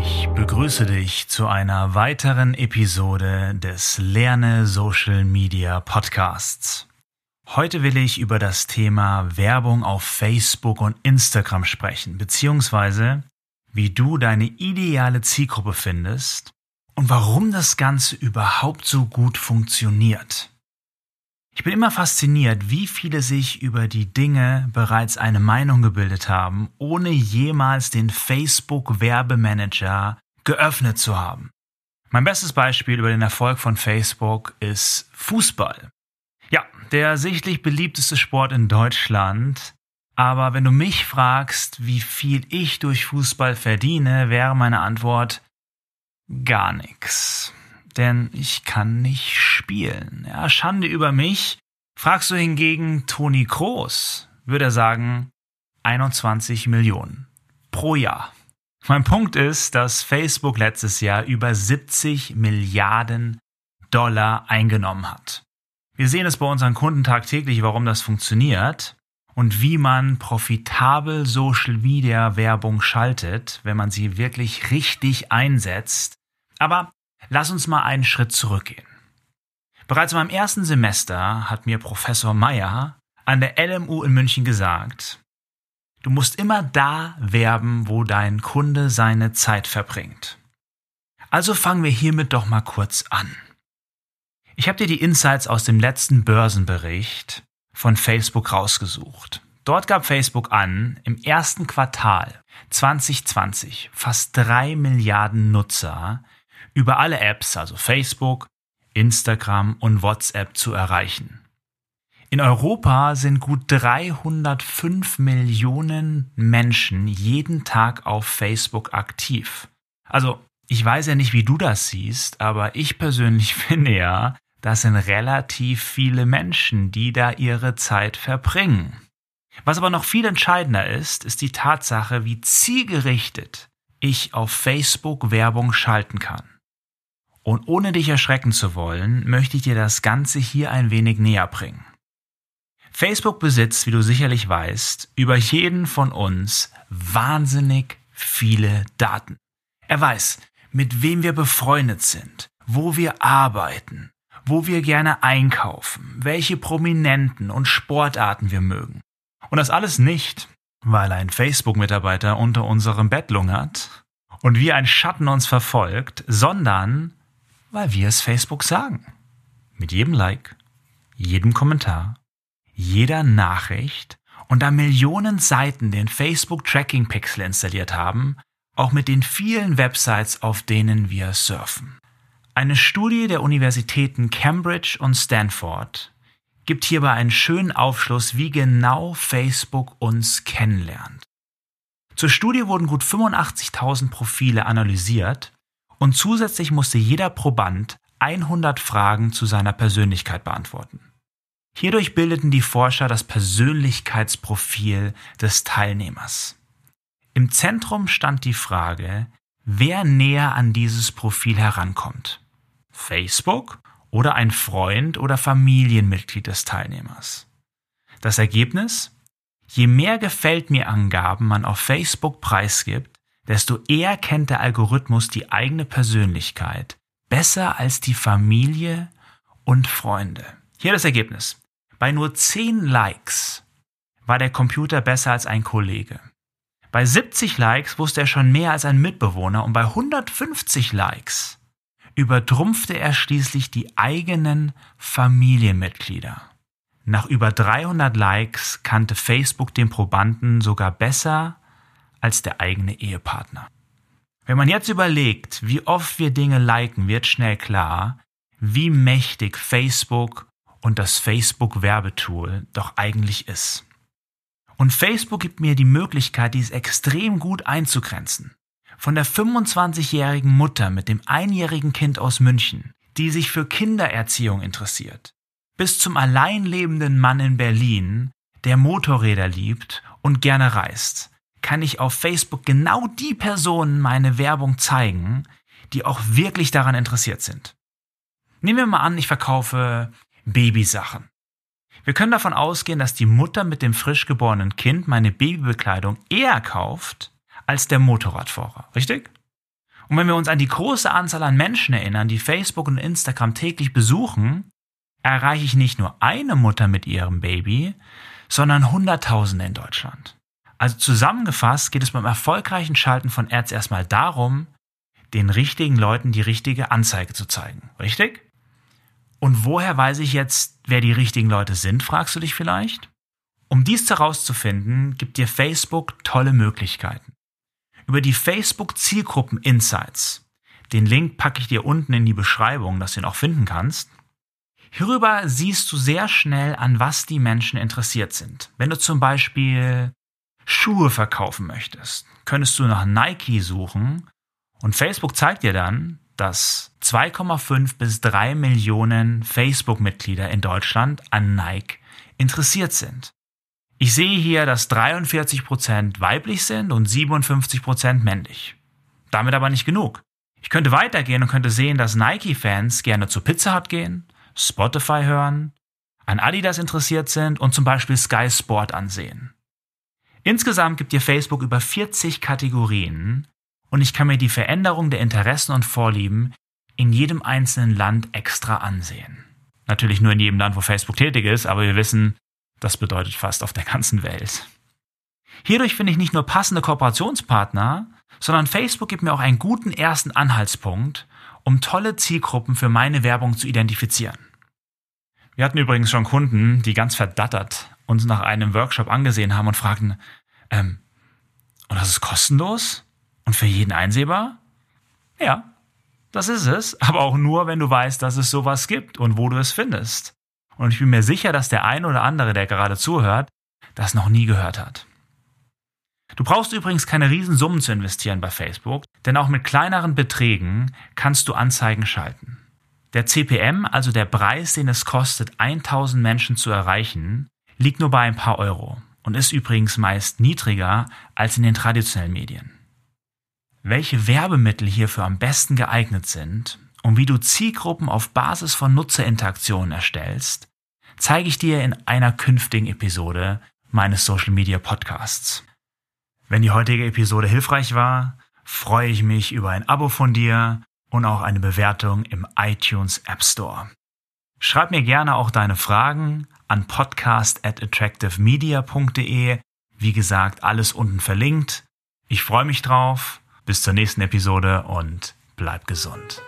Ich begrüße dich zu einer weiteren Episode des Lerne Social Media Podcasts. Heute will ich über das Thema Werbung auf Facebook und Instagram sprechen, beziehungsweise wie du deine ideale Zielgruppe findest und warum das Ganze überhaupt so gut funktioniert. Ich bin immer fasziniert, wie viele sich über die Dinge bereits eine Meinung gebildet haben, ohne jemals den Facebook-Werbemanager geöffnet zu haben. Mein bestes Beispiel über den Erfolg von Facebook ist Fußball. Ja, der sichtlich beliebteste Sport in Deutschland. Aber wenn du mich fragst, wie viel ich durch Fußball verdiene, wäre meine Antwort gar nichts denn ich kann nicht spielen. Ja, Schande über mich. Fragst du hingegen Toni Kroos, würde er sagen 21 Millionen pro Jahr. Mein Punkt ist, dass Facebook letztes Jahr über 70 Milliarden Dollar eingenommen hat. Wir sehen es bei unseren Kunden tagtäglich, warum das funktioniert und wie man profitabel Social Media Werbung schaltet, wenn man sie wirklich richtig einsetzt. Aber Lass uns mal einen Schritt zurückgehen. Bereits in meinem ersten Semester hat mir Professor Meyer an der LMU in München gesagt, du musst immer da werben, wo dein Kunde seine Zeit verbringt. Also fangen wir hiermit doch mal kurz an. Ich habe dir die Insights aus dem letzten Börsenbericht von Facebook rausgesucht. Dort gab Facebook an, im ersten Quartal 2020 fast drei Milliarden Nutzer über alle Apps, also Facebook, Instagram und WhatsApp zu erreichen. In Europa sind gut 305 Millionen Menschen jeden Tag auf Facebook aktiv. Also, ich weiß ja nicht, wie du das siehst, aber ich persönlich finde ja, das sind relativ viele Menschen, die da ihre Zeit verbringen. Was aber noch viel entscheidender ist, ist die Tatsache, wie zielgerichtet ich auf Facebook Werbung schalten kann. Und ohne dich erschrecken zu wollen, möchte ich dir das Ganze hier ein wenig näher bringen. Facebook besitzt, wie du sicherlich weißt, über jeden von uns wahnsinnig viele Daten. Er weiß, mit wem wir befreundet sind, wo wir arbeiten, wo wir gerne einkaufen, welche Prominenten und Sportarten wir mögen. Und das alles nicht, weil ein Facebook-Mitarbeiter unter unserem Bett lungert und wie ein Schatten uns verfolgt, sondern weil wir es Facebook sagen. Mit jedem Like, jedem Kommentar, jeder Nachricht und da Millionen Seiten den Facebook Tracking Pixel installiert haben, auch mit den vielen Websites, auf denen wir surfen. Eine Studie der Universitäten Cambridge und Stanford gibt hierbei einen schönen Aufschluss, wie genau Facebook uns kennenlernt. Zur Studie wurden gut 85.000 Profile analysiert und zusätzlich musste jeder Proband 100 Fragen zu seiner Persönlichkeit beantworten. Hierdurch bildeten die Forscher das Persönlichkeitsprofil des Teilnehmers. Im Zentrum stand die Frage, wer näher an dieses Profil herankommt. Facebook oder ein Freund oder Familienmitglied des Teilnehmers. Das Ergebnis? Je mehr Gefällt mir Angaben man auf Facebook preisgibt, desto eher kennt der Algorithmus die eigene Persönlichkeit besser als die Familie und Freunde. Hier das Ergebnis. Bei nur 10 Likes war der Computer besser als ein Kollege. Bei 70 Likes wusste er schon mehr als ein Mitbewohner und bei 150 Likes übertrumpfte er schließlich die eigenen Familienmitglieder. Nach über 300 Likes kannte Facebook den Probanden sogar besser als der eigene Ehepartner. Wenn man jetzt überlegt, wie oft wir Dinge liken, wird schnell klar, wie mächtig Facebook und das Facebook-Werbetool doch eigentlich ist. Und Facebook gibt mir die Möglichkeit, dies extrem gut einzugrenzen. Von der 25-jährigen Mutter mit dem einjährigen Kind aus München, die sich für Kindererziehung interessiert, bis zum alleinlebenden Mann in Berlin, der Motorräder liebt und gerne reist, kann ich auf Facebook genau die Personen meine Werbung zeigen, die auch wirklich daran interessiert sind. Nehmen wir mal an, ich verkaufe Babysachen. Wir können davon ausgehen, dass die Mutter mit dem frisch geborenen Kind meine Babybekleidung eher kauft als der Motorradfahrer, richtig? Und wenn wir uns an die große Anzahl an Menschen erinnern, die Facebook und Instagram täglich besuchen, erreiche ich nicht nur eine Mutter mit ihrem Baby, sondern Hunderttausende in Deutschland. Also zusammengefasst geht es beim erfolgreichen Schalten von Ads erstmal darum, den richtigen Leuten die richtige Anzeige zu zeigen. Richtig? Und woher weiß ich jetzt, wer die richtigen Leute sind, fragst du dich vielleicht? Um dies herauszufinden, gibt dir Facebook tolle Möglichkeiten. Über die Facebook Zielgruppen Insights, den Link packe ich dir unten in die Beschreibung, dass du ihn auch finden kannst. Hierüber siehst du sehr schnell, an was die Menschen interessiert sind. Wenn du zum Beispiel Schuhe verkaufen möchtest, könntest du nach Nike suchen und Facebook zeigt dir dann, dass 2,5 bis 3 Millionen Facebook-Mitglieder in Deutschland an Nike interessiert sind. Ich sehe hier, dass 43% weiblich sind und 57% männlich. Damit aber nicht genug. Ich könnte weitergehen und könnte sehen, dass Nike-Fans gerne zu Pizza Hut gehen, Spotify hören, an Adidas interessiert sind und zum Beispiel Sky Sport ansehen. Insgesamt gibt dir Facebook über 40 Kategorien und ich kann mir die Veränderung der Interessen und Vorlieben in jedem einzelnen Land extra ansehen. Natürlich nur in jedem Land, wo Facebook tätig ist, aber wir wissen, das bedeutet fast auf der ganzen Welt. Hierdurch finde ich nicht nur passende Kooperationspartner, sondern Facebook gibt mir auch einen guten ersten Anhaltspunkt, um tolle Zielgruppen für meine Werbung zu identifizieren. Wir hatten übrigens schon Kunden, die ganz verdattert uns nach einem Workshop angesehen haben und fragten, ähm, und das ist kostenlos und für jeden einsehbar? Ja, das ist es, aber auch nur, wenn du weißt, dass es sowas gibt und wo du es findest. Und ich bin mir sicher, dass der ein oder andere, der gerade zuhört, das noch nie gehört hat. Du brauchst übrigens keine Riesensummen zu investieren bei Facebook, denn auch mit kleineren Beträgen kannst du Anzeigen schalten. Der CPM, also der Preis, den es kostet, 1000 Menschen zu erreichen, liegt nur bei ein paar Euro und ist übrigens meist niedriger als in den traditionellen Medien. Welche Werbemittel hierfür am besten geeignet sind und wie du Zielgruppen auf Basis von Nutzerinteraktionen erstellst, zeige ich dir in einer künftigen Episode meines Social Media Podcasts. Wenn die heutige Episode hilfreich war, freue ich mich über ein Abo von dir und auch eine Bewertung im iTunes App Store. Schreib mir gerne auch deine Fragen an podcast at attractivemedia.de. Wie gesagt, alles unten verlinkt. Ich freue mich drauf. Bis zur nächsten Episode und bleib gesund.